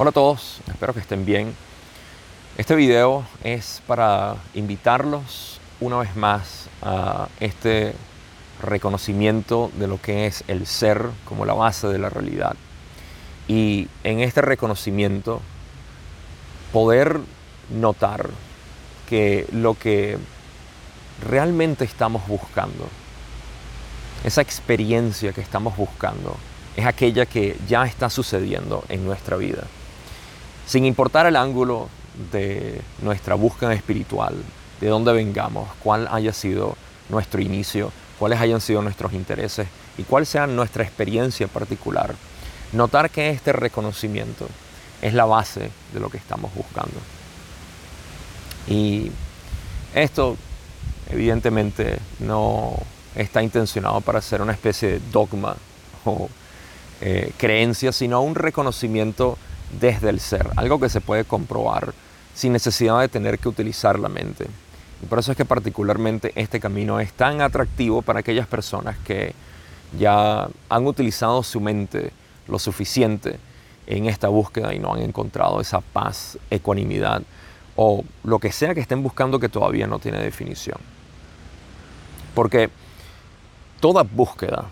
Hola a todos, espero que estén bien. Este video es para invitarlos una vez más a este reconocimiento de lo que es el ser como la base de la realidad. Y en este reconocimiento poder notar que lo que realmente estamos buscando, esa experiencia que estamos buscando, es aquella que ya está sucediendo en nuestra vida sin importar el ángulo de nuestra búsqueda espiritual, de dónde vengamos, cuál haya sido nuestro inicio, cuáles hayan sido nuestros intereses y cuál sea nuestra experiencia particular, notar que este reconocimiento es la base de lo que estamos buscando. Y esto evidentemente no está intencionado para ser una especie de dogma o eh, creencia, sino un reconocimiento desde el ser, algo que se puede comprobar sin necesidad de tener que utilizar la mente. Y por eso es que particularmente este camino es tan atractivo para aquellas personas que ya han utilizado su mente lo suficiente en esta búsqueda y no han encontrado esa paz, ecuanimidad o lo que sea que estén buscando que todavía no tiene definición. Porque toda búsqueda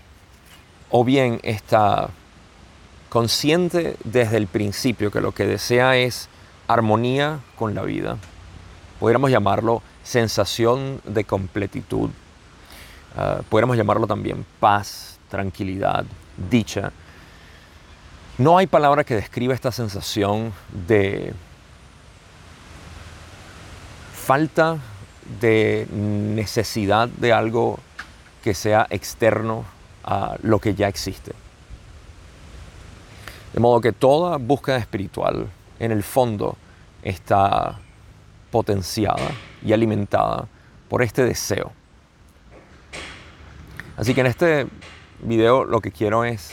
o bien está consciente desde el principio que lo que desea es armonía con la vida. Podríamos llamarlo sensación de completitud. Uh, podríamos llamarlo también paz, tranquilidad, dicha. No hay palabra que describa esta sensación de falta de necesidad de algo que sea externo a lo que ya existe. De modo que toda búsqueda espiritual en el fondo está potenciada y alimentada por este deseo. Así que en este video lo que quiero es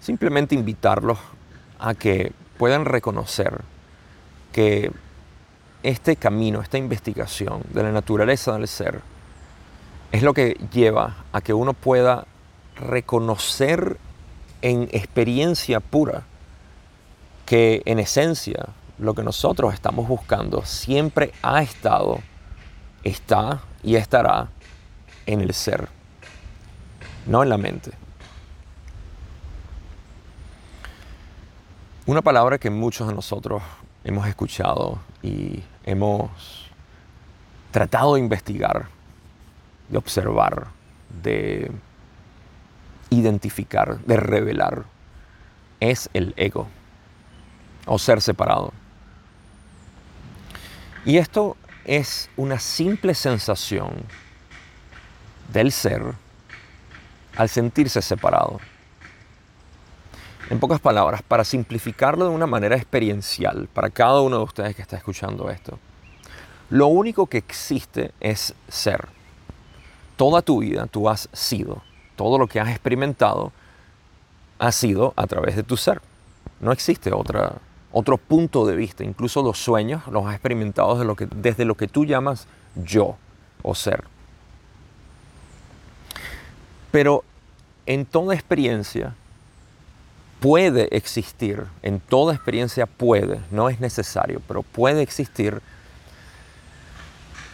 simplemente invitarlos a que puedan reconocer que este camino, esta investigación de la naturaleza del ser, es lo que lleva a que uno pueda reconocer en experiencia pura que en esencia lo que nosotros estamos buscando siempre ha estado, está y estará en el ser, no en la mente. Una palabra que muchos de nosotros hemos escuchado y hemos tratado de investigar, de observar, de identificar, de revelar, es el ego o ser separado. Y esto es una simple sensación del ser al sentirse separado. En pocas palabras, para simplificarlo de una manera experiencial para cada uno de ustedes que está escuchando esto, lo único que existe es ser. Toda tu vida tú has sido, todo lo que has experimentado ha sido a través de tu ser. No existe otra, otro punto de vista, incluso los sueños los has experimentado desde lo que, desde lo que tú llamas yo o ser. Pero en toda experiencia puede existir, en toda experiencia puede, no es necesario, pero puede existir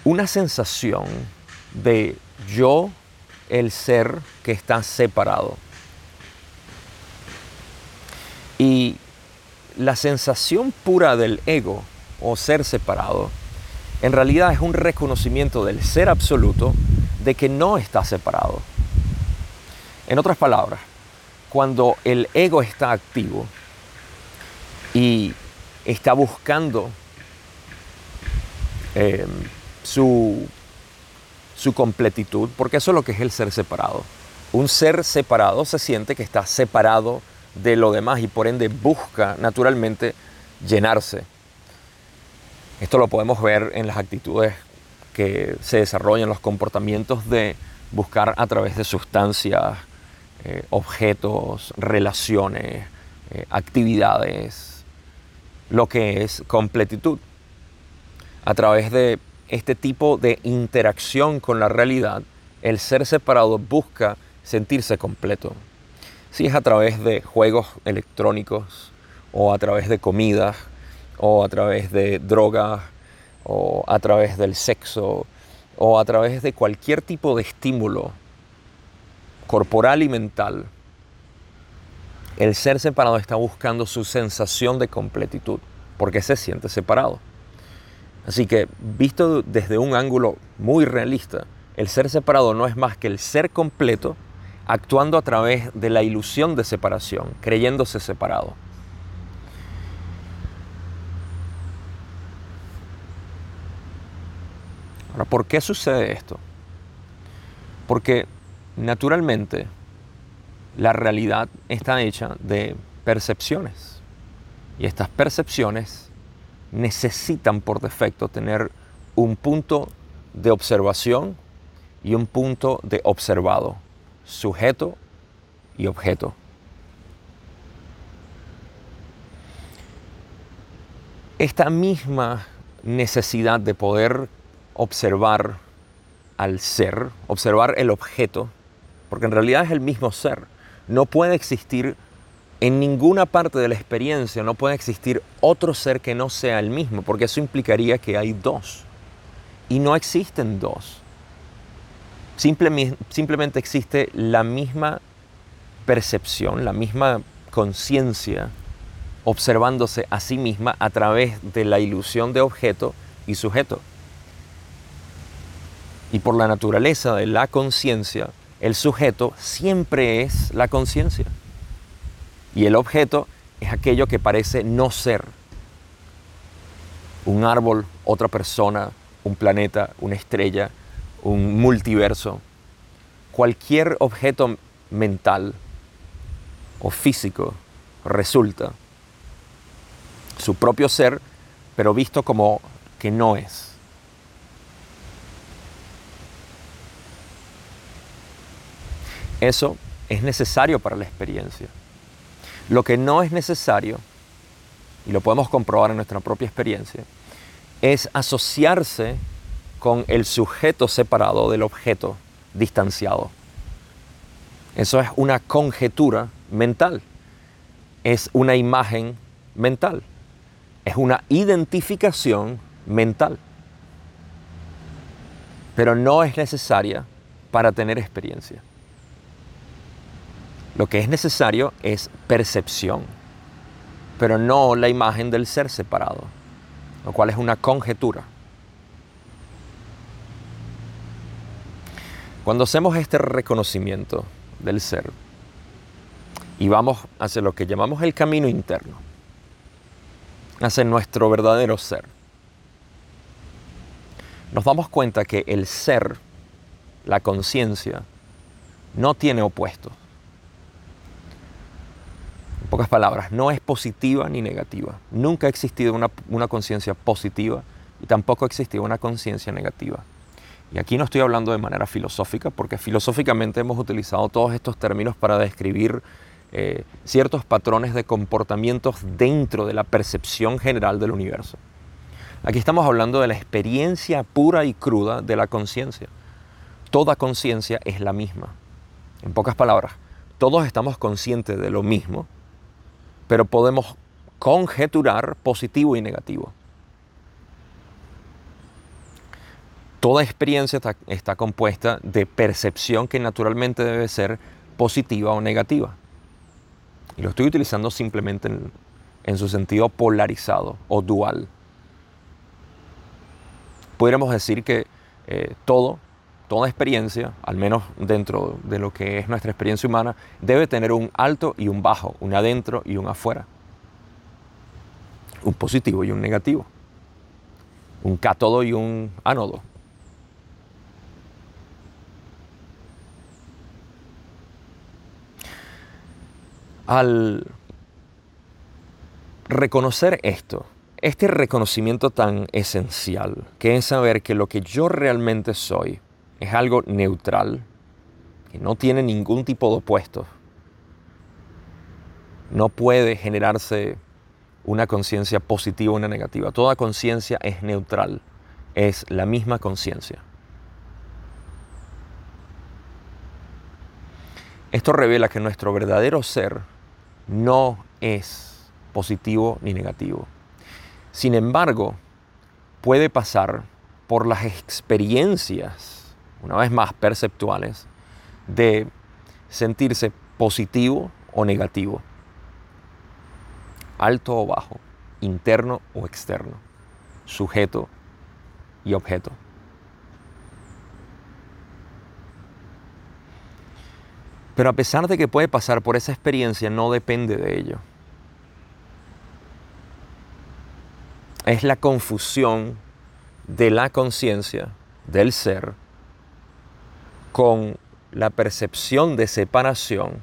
una sensación de yo, el ser que está separado. Y la sensación pura del ego o ser separado en realidad es un reconocimiento del ser absoluto de que no está separado. En otras palabras, cuando el ego está activo y está buscando em, su, su completitud, porque eso es lo que es el ser separado. Un ser separado se siente que está separado de lo demás y por ende busca naturalmente llenarse. Esto lo podemos ver en las actitudes que se desarrollan, los comportamientos de buscar a través de sustancias, eh, objetos, relaciones, eh, actividades, lo que es completitud. A través de este tipo de interacción con la realidad, el ser separado busca sentirse completo si es a través de juegos electrónicos o a través de comida, o a través de drogas, o a través del sexo, o a través de cualquier tipo de estímulo corporal y mental, el ser separado está buscando su sensación de completitud, porque se siente separado. Así que, visto desde un ángulo muy realista, el ser separado no es más que el ser completo actuando a través de la ilusión de separación, creyéndose separado. Ahora, ¿por qué sucede esto? Porque naturalmente la realidad está hecha de percepciones. Y estas percepciones necesitan por defecto tener un punto de observación y un punto de observado, sujeto y objeto. Esta misma necesidad de poder observar al ser, observar el objeto, porque en realidad es el mismo ser, no puede existir en ninguna parte de la experiencia, no puede existir otro ser que no sea el mismo, porque eso implicaría que hay dos. Y no existen dos. Simplemente, existe la misma percepción, la misma conciencia observándose a sí misma a través de la ilusión de objeto y sujeto. Y por la naturaleza de la conciencia, el sujeto siempre es la conciencia. Y el objeto es aquello que parece no ser. Un árbol, otra persona, un planeta, una estrella, un multiverso. Cualquier objeto mental o físico resulta su propio ser, pero visto como que no es. Eso es necesario para la experiencia. Lo que no es necesario, y lo podemos comprobar en nuestra propia experiencia, es asociarse con el sujeto separado del objeto distanciado. Eso es una conjetura mental, es una imagen mental, es una identificación mental, pero no es necesaria para tener experiencia. Lo que es necesario es percepción, pero no la imagen del ser separado, lo cual es una conjetura. Cuando hacemos este reconocimiento del ser y vamos hacia lo que llamamos el camino interno, hacia nuestro verdadero ser, nos damos cuenta que el ser, la conciencia, no tiene opuestos pocas palabras, no es positiva ni negativa. Nunca ha existido una, conciencia positiva y tampoco ha existido una conciencia negativa. Y aquí no estoy hablando de manera filosófica, porque filosóficamente hemos utilizado todos estos términos para describir eh, ciertos patrones de comportamientos dentro de la percepción general del universo. Aquí estamos hablando de la experiencia pura y cruda de la conciencia. Toda conciencia es la misma. En pocas palabras, todos estamos conscientes de lo mismo, pero podemos conjeturar positivo y negativo. Toda experiencia está, compuesta de percepción que naturalmente debe ser positiva o negativa. Y lo estoy utilizando simplemente en, su sentido polarizado o dual. Podríamos decir que eh, todo toda experiencia, al menos dentro de lo que es nuestra experiencia humana, debe tener un alto y un bajo, un adentro y un afuera. Un positivo y un negativo. Un cátodo y un ánodo. Al reconocer esto, este reconocimiento tan esencial, que es saber que lo que yo realmente soy es algo neutral, que no tiene ningún tipo de opuesto. No puede generarse una conciencia positiva o una negativa. Toda conciencia es neutral, es la misma conciencia. Esto revela que nuestro verdadero ser no es positivo ni negativo. Sin embargo, puede pasar por las experiencias, una vez más perceptuales, de sentirse positivo o negativo, alto o bajo, interno o externo, sujeto y objeto. Pero a pesar de que puede pasar por esa experiencia, no depende de ello. Es la confusión de la conciencia, del ser, con la percepción de separación,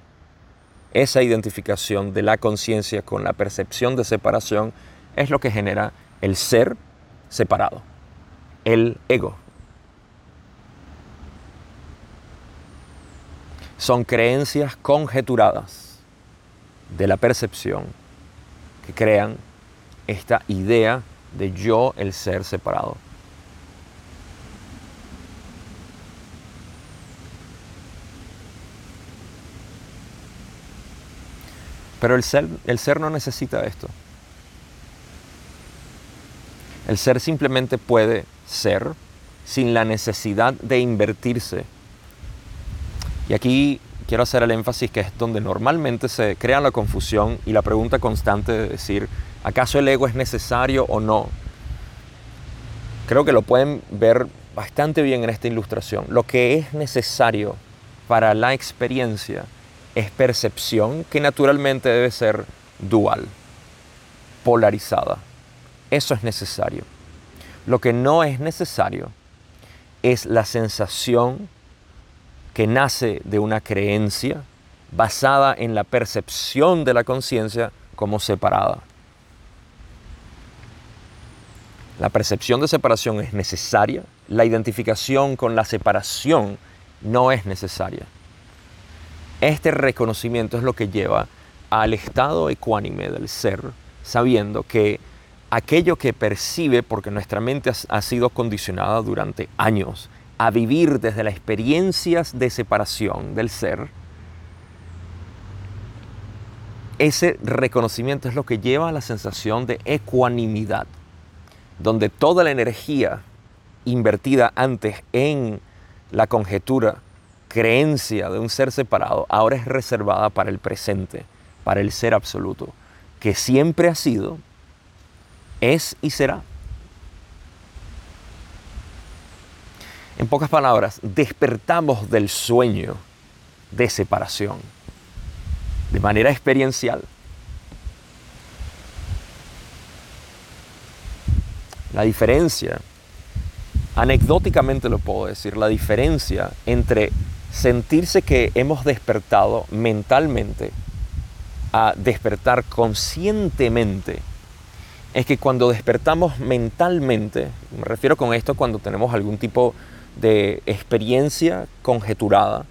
esa identificación de la conciencia con la percepción de separación es lo que genera el ser separado, el ego. Son creencias conjeturadas de la percepción que crean esta idea de yo, el ser separado. Pero el ser, el ser no necesita esto. El ser simplemente puede ser sin la necesidad de invertirse. Y aquí quiero hacer el énfasis que es donde normalmente se crea la confusión y la pregunta constante de decir, ¿acaso el ego es necesario o no? Creo que lo pueden ver bastante bien en esta ilustración. Lo que es necesario para la experiencia es percepción que naturalmente debe ser dual, polarizada. Eso es necesario. Lo que no es necesario es la sensación que nace de una creencia basada en la percepción de la conciencia como separada. La percepción de separación es necesaria, la identificación con la separación no es necesaria. Este reconocimiento es lo que lleva al estado ecuánime del ser, sabiendo que aquello que percibe, porque nuestra mente ha sido condicionada durante años a vivir desde las experiencias de separación del ser, ese reconocimiento es lo que lleva a la sensación de ecuanimidad, donde toda la energía invertida antes en la conjetura creencia de un ser separado ahora es reservada para el presente, para el ser absoluto, que siempre ha sido, es y será. En pocas palabras, despertamos del sueño de separación de manera experiencial. La diferencia, anecdóticamente lo puedo decir, la diferencia entre sentirse que hemos despertado mentalmente a despertar conscientemente es que cuando despertamos mentalmente, me refiero con esto cuando tenemos algún tipo de experiencia conjeturada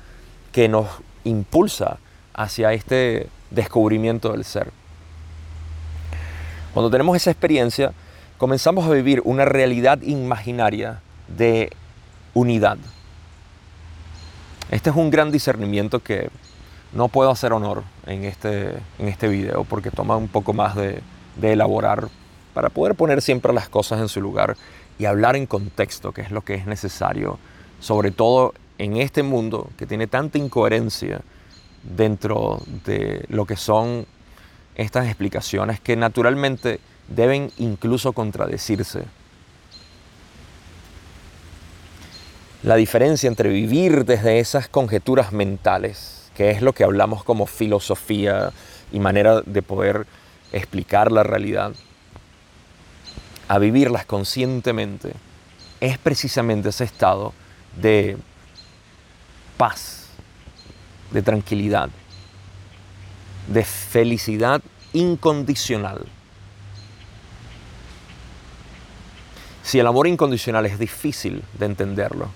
que nos impulsa hacia este descubrimiento del ser. Cuando tenemos esa experiencia, comenzamos a vivir una realidad imaginaria de unidad, este es un gran discernimiento que no puedo hacer honor en este, en este video porque toma un poco más de, de elaborar para poder poner siempre las cosas en su lugar y hablar en contexto, que es lo que es necesario, sobre todo en este mundo que tiene tanta incoherencia dentro de lo que son estas explicaciones que naturalmente deben incluso contradecirse. La diferencia entre vivir desde esas conjeturas mentales, que es lo que hablamos como filosofía y manera de poder explicar la realidad, a vivirlas conscientemente, es precisamente ese estado de paz, de tranquilidad, de felicidad incondicional. Si el amor incondicional es difícil de entenderlo,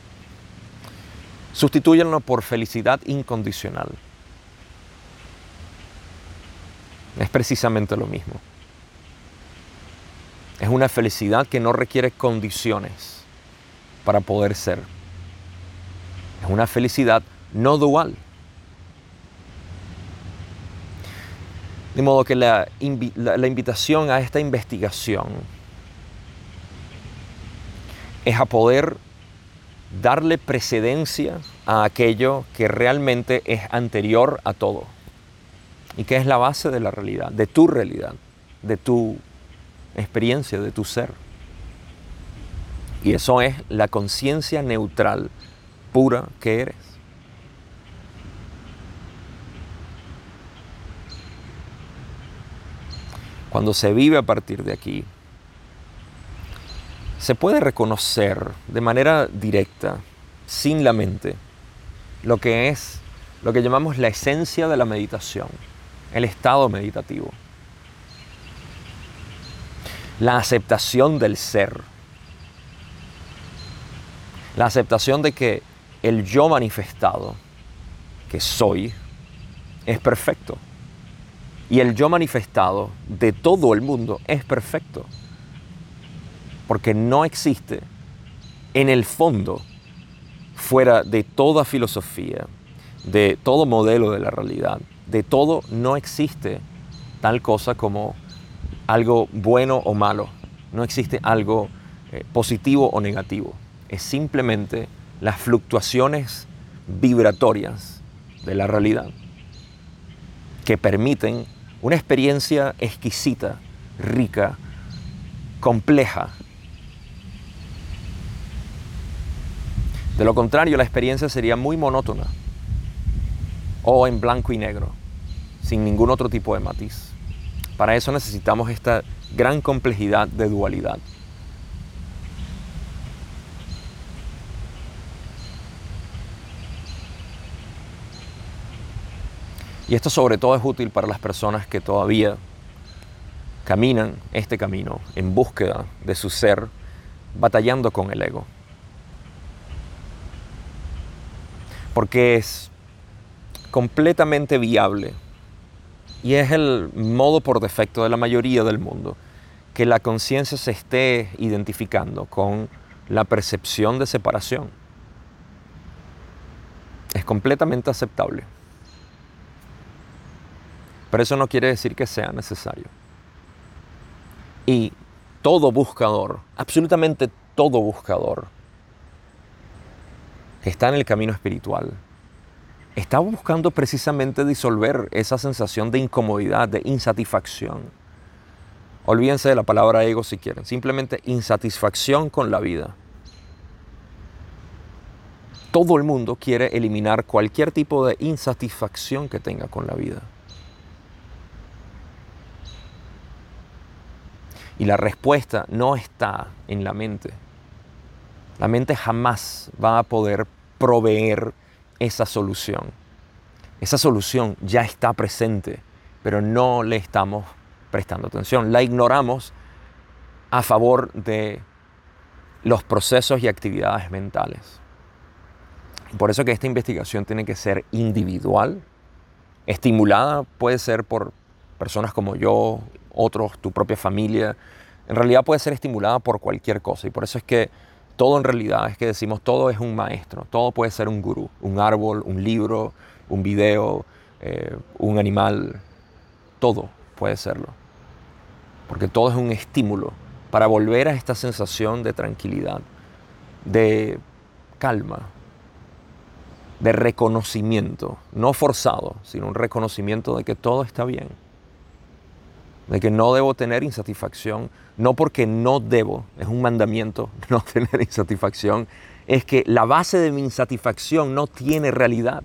Sustitúyenlo por felicidad incondicional. Es precisamente lo mismo. Es una felicidad que no requiere condiciones para poder ser. Es una felicidad no dual. De modo que la, invitación a esta investigación es a poder darle precedencia a aquello que realmente es anterior a todo y que es la base de la realidad, de tu realidad, de tu experiencia, de tu ser. Y eso es la conciencia neutral, pura que eres. Cuando se vive a partir de aquí, se puede reconocer de manera directa, sin la mente, lo que es lo que llamamos la esencia de la meditación, el estado meditativo. La aceptación del ser. La aceptación de que el yo manifestado, que soy, es perfecto. Y el yo manifestado de todo el mundo es perfecto porque no existe en el fondo, fuera de toda filosofía, de todo modelo de la realidad, de todo, no existe tal cosa como algo bueno o malo, no existe algo eh, positivo o negativo, es simplemente las fluctuaciones vibratorias de la realidad que permiten una experiencia exquisita, rica, compleja, De lo contrario, la experiencia sería muy monótona o en blanco y negro, sin ningún otro tipo de matiz. Para eso necesitamos esta gran complejidad de dualidad. Y esto sobre todo es útil para las personas que todavía caminan este camino en búsqueda de su ser, batallando con el ego. porque es completamente viable y es el modo por defecto de la mayoría del mundo que la conciencia se esté identificando con la percepción de separación. Es completamente aceptable. Pero eso no quiere decir que sea necesario. Y todo buscador, absolutamente todo buscador, está en el camino espiritual, está buscando precisamente disolver esa sensación de incomodidad, de insatisfacción. Olvídense de la palabra ego si quieren, simplemente insatisfacción con la vida. Todo el mundo quiere eliminar cualquier tipo de insatisfacción que tenga con la vida. Y la respuesta no está en la mente. La mente jamás va a poder proveer esa solución. Esa solución ya está presente, pero no le estamos prestando atención. La ignoramos a favor de los procesos y actividades mentales. Por eso que esta investigación tiene que ser individual, estimulada puede ser por personas como yo, otros, tu propia familia. En realidad puede ser estimulada por cualquier cosa y por eso es que todo en realidad es que decimos todo es un maestro, todo puede ser un gurú, un árbol, un libro, un video, eh, un animal, todo puede serlo. Porque todo es un estímulo para volver a esta sensación de tranquilidad, de calma, de reconocimiento, no forzado, sino un reconocimiento de que todo está bien de que no debo tener insatisfacción, no porque no debo, es un mandamiento no tener insatisfacción, es que la base de mi insatisfacción no tiene realidad.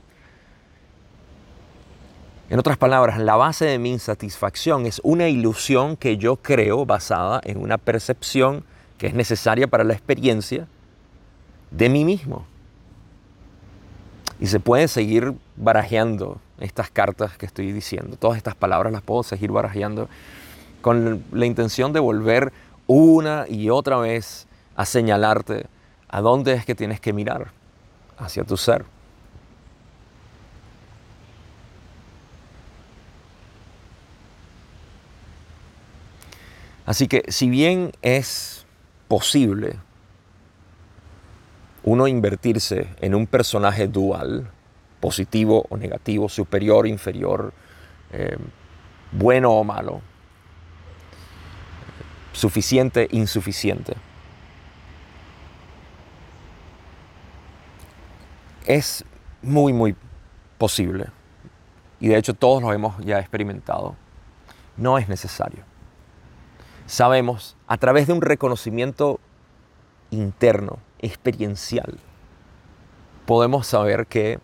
En otras palabras, la base de mi insatisfacción es una ilusión que yo creo basada en una percepción que es necesaria para la experiencia de mí mismo. Y se puede seguir barajeando estas cartas que estoy diciendo. Todas estas palabras las puedo seguir barajeando con la intención de volver una y otra vez a señalarte a dónde es que tienes que mirar, hacia tu ser. Así que si bien es posible uno invertirse en un personaje dual, positivo o negativo, superior, inferior, eh, bueno o malo, suficiente, insuficiente. Es muy, muy posible, y de hecho todos lo hemos ya experimentado, no es necesario. Sabemos a través de un reconocimiento interno, experiencial, podemos saber que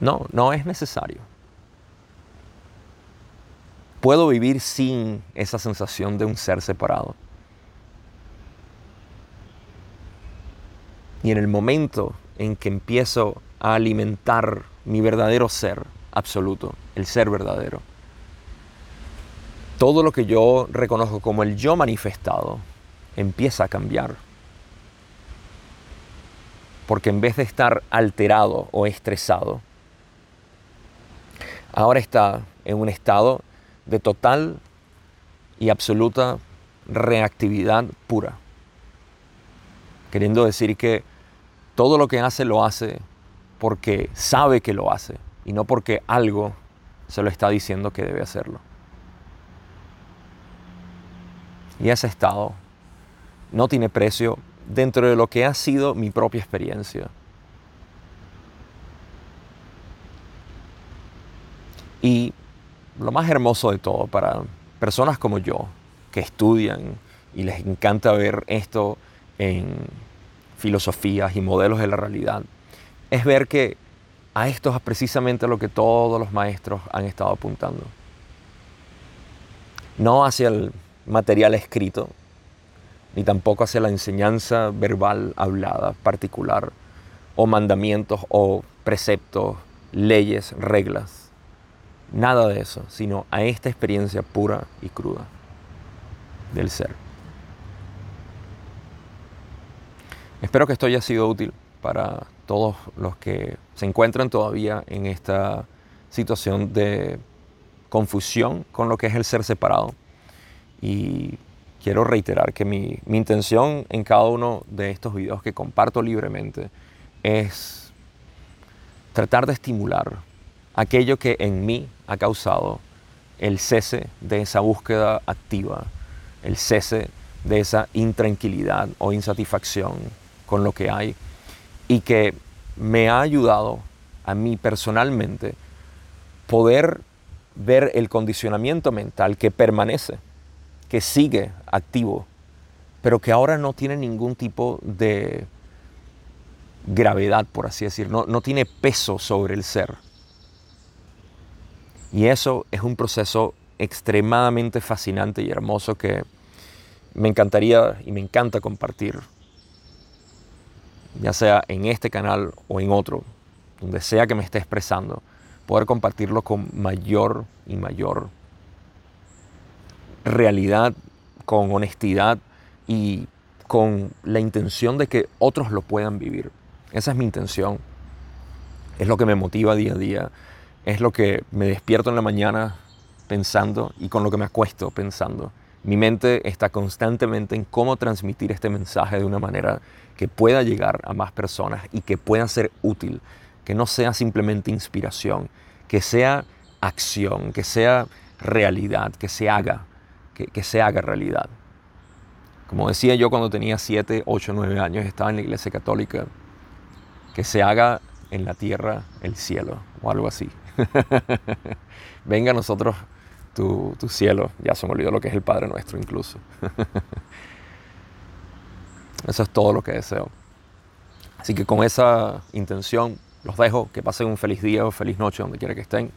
no, no es necesario. Puedo vivir sin esa sensación de un ser separado. Y en el momento en que empiezo a alimentar mi verdadero ser absoluto, el ser verdadero, todo lo que yo reconozco como el yo manifestado empieza a cambiar. Porque en vez de estar alterado o estresado, ahora está en un estado de total y absoluta reactividad pura. Queriendo decir que todo lo que hace lo hace porque sabe que lo hace y no porque algo se lo está diciendo que debe hacerlo. Y ese estado no tiene precio dentro de lo que ha sido mi propia experiencia. Y lo más hermoso de todo para personas como yo, que estudian y les encanta ver esto en filosofías y modelos de la realidad, es ver que a esto es precisamente lo que todos los maestros han estado apuntando. No hacia el material escrito, ni tampoco hacia la enseñanza verbal hablada particular, o mandamientos o preceptos, leyes, reglas. Nada de eso, sino a esta experiencia pura y cruda del ser. Espero que esto haya sido útil para todos los que se encuentran todavía en esta situación de confusión con lo que es el ser separado. Y quiero reiterar que mi, intención en cada uno de estos videos que comparto libremente es tratar de estimular aquello que en mí ha causado el cese de esa búsqueda activa, el cese de esa intranquilidad o insatisfacción con lo que hay y que me ha ayudado a mí personalmente poder ver el condicionamiento mental que permanece, que sigue activo, pero que ahora no tiene ningún tipo de gravedad, por así decirlo, no, no tiene peso sobre el ser. Y eso es un proceso extremadamente fascinante y hermoso que me encantaría y me encanta compartir, ya sea en este canal o en otro, donde sea que me esté expresando, poder compartirlo con mayor y mayor realidad, con honestidad y con la intención de que otros lo puedan vivir. Esa es mi intención. Es lo que me motiva día a día es lo que me despierto en la mañana pensando y con lo que me acuesto pensando. Mi mente está constantemente en cómo transmitir este mensaje de una manera que pueda llegar a más personas y que pueda ser útil, que no sea simplemente inspiración, que sea acción, que sea realidad, que se haga, que, que se haga realidad. Como decía yo cuando tenía 7, 8, 9 años, estaba en la iglesia católica, que se haga en la tierra el cielo o algo así. Venga a nosotros tu, cielo. Ya se me olvidó lo que es el Padre nuestro incluso. Eso es todo lo que deseo. Así que con esa intención los dejo. Que pasen un feliz día o feliz noche donde quiera que estén.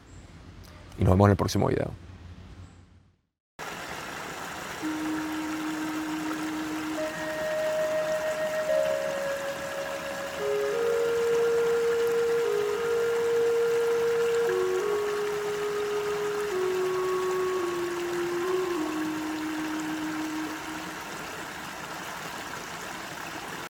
Y nos vemos en el próximo video.